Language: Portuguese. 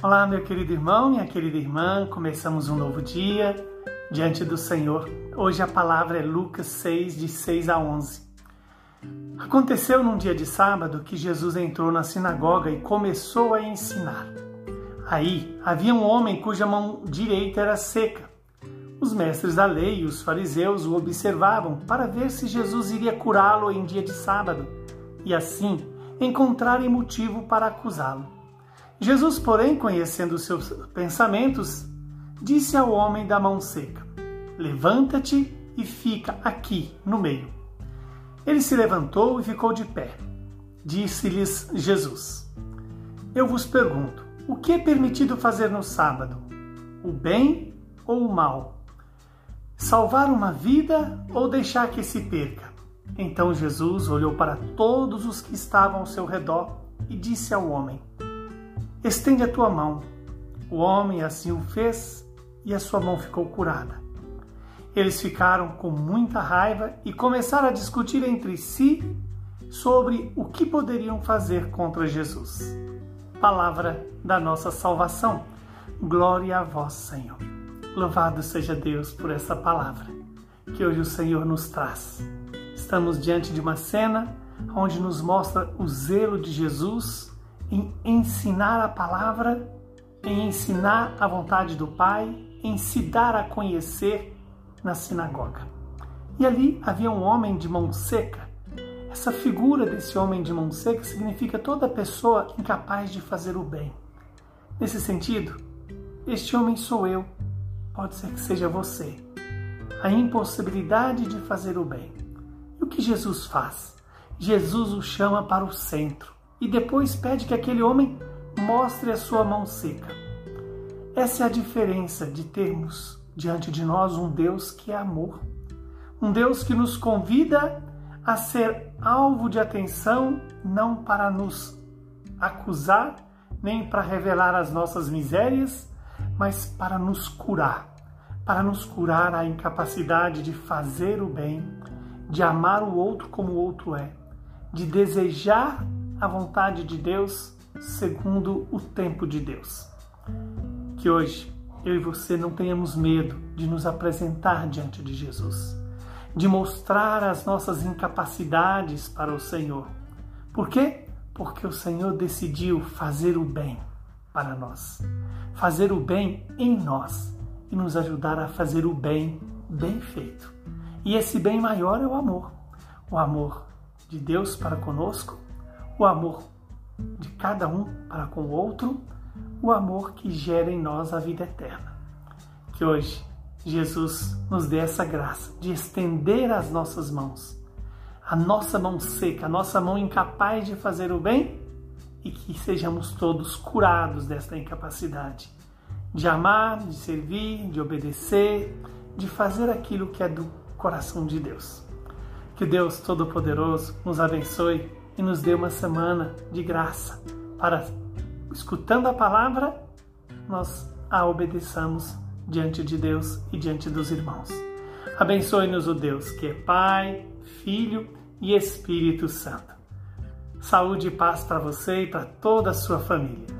Olá, meu querido irmão, minha querida irmã, começamos um novo dia diante do Senhor. Hoje a palavra é Lucas 6, de 6 a 11. Aconteceu num dia de sábado que Jesus entrou na sinagoga e começou a ensinar. Aí havia um homem cuja mão direita era seca. Os mestres da lei e os fariseus o observavam para ver se Jesus iria curá-lo em dia de sábado e assim encontrarem motivo para acusá-lo. Jesus, porém, conhecendo os seus pensamentos, disse ao homem da mão seca: Levanta-te e fica aqui no meio. Ele se levantou e ficou de pé. Disse-lhes Jesus: Eu vos pergunto, o que é permitido fazer no sábado? O bem ou o mal? Salvar uma vida ou deixar que se perca? Então Jesus olhou para todos os que estavam ao seu redor e disse ao homem: Estende a tua mão. O homem assim o fez e a sua mão ficou curada. Eles ficaram com muita raiva e começaram a discutir entre si sobre o que poderiam fazer contra Jesus. Palavra da nossa salvação. Glória a vós, Senhor. Louvado seja Deus por essa palavra que hoje o Senhor nos traz. Estamos diante de uma cena onde nos mostra o zelo de Jesus em ensinar a palavra, em ensinar a vontade do Pai, em se dar a conhecer na sinagoga. E ali havia um homem de mão seca. Essa figura desse homem de mão seca significa toda pessoa incapaz de fazer o bem. Nesse sentido, este homem sou eu, pode ser que seja você. A impossibilidade de fazer o bem. E o que Jesus faz? Jesus o chama para o centro e depois pede que aquele homem mostre a sua mão seca. Essa é a diferença de termos diante de nós um Deus que é amor, um Deus que nos convida a ser alvo de atenção não para nos acusar, nem para revelar as nossas misérias, mas para nos curar, para nos curar a incapacidade de fazer o bem, de amar o outro como o outro é, de desejar a vontade de Deus segundo o tempo de Deus. Que hoje eu e você não tenhamos medo de nos apresentar diante de Jesus, de mostrar as nossas incapacidades para o Senhor. Por quê? Porque o Senhor decidiu fazer o bem para nós, fazer o bem em nós e nos ajudar a fazer o bem bem feito. E esse bem maior é o amor, o amor de Deus para conosco o amor de cada um para com o outro, o amor que gera em nós a vida eterna. Que hoje Jesus nos dê essa graça de estender as nossas mãos, a nossa mão seca, a nossa mão incapaz de fazer o bem, e que sejamos todos curados desta incapacidade de amar, de servir, de obedecer, de fazer aquilo que é do coração de Deus. Que Deus Todo-Poderoso nos abençoe e nos dê uma semana de graça para, escutando a palavra, nós a obedeçamos diante de Deus e diante dos irmãos. Abençoe-nos o Deus que é Pai, Filho e Espírito Santo. Saúde e paz para você e para toda a sua família.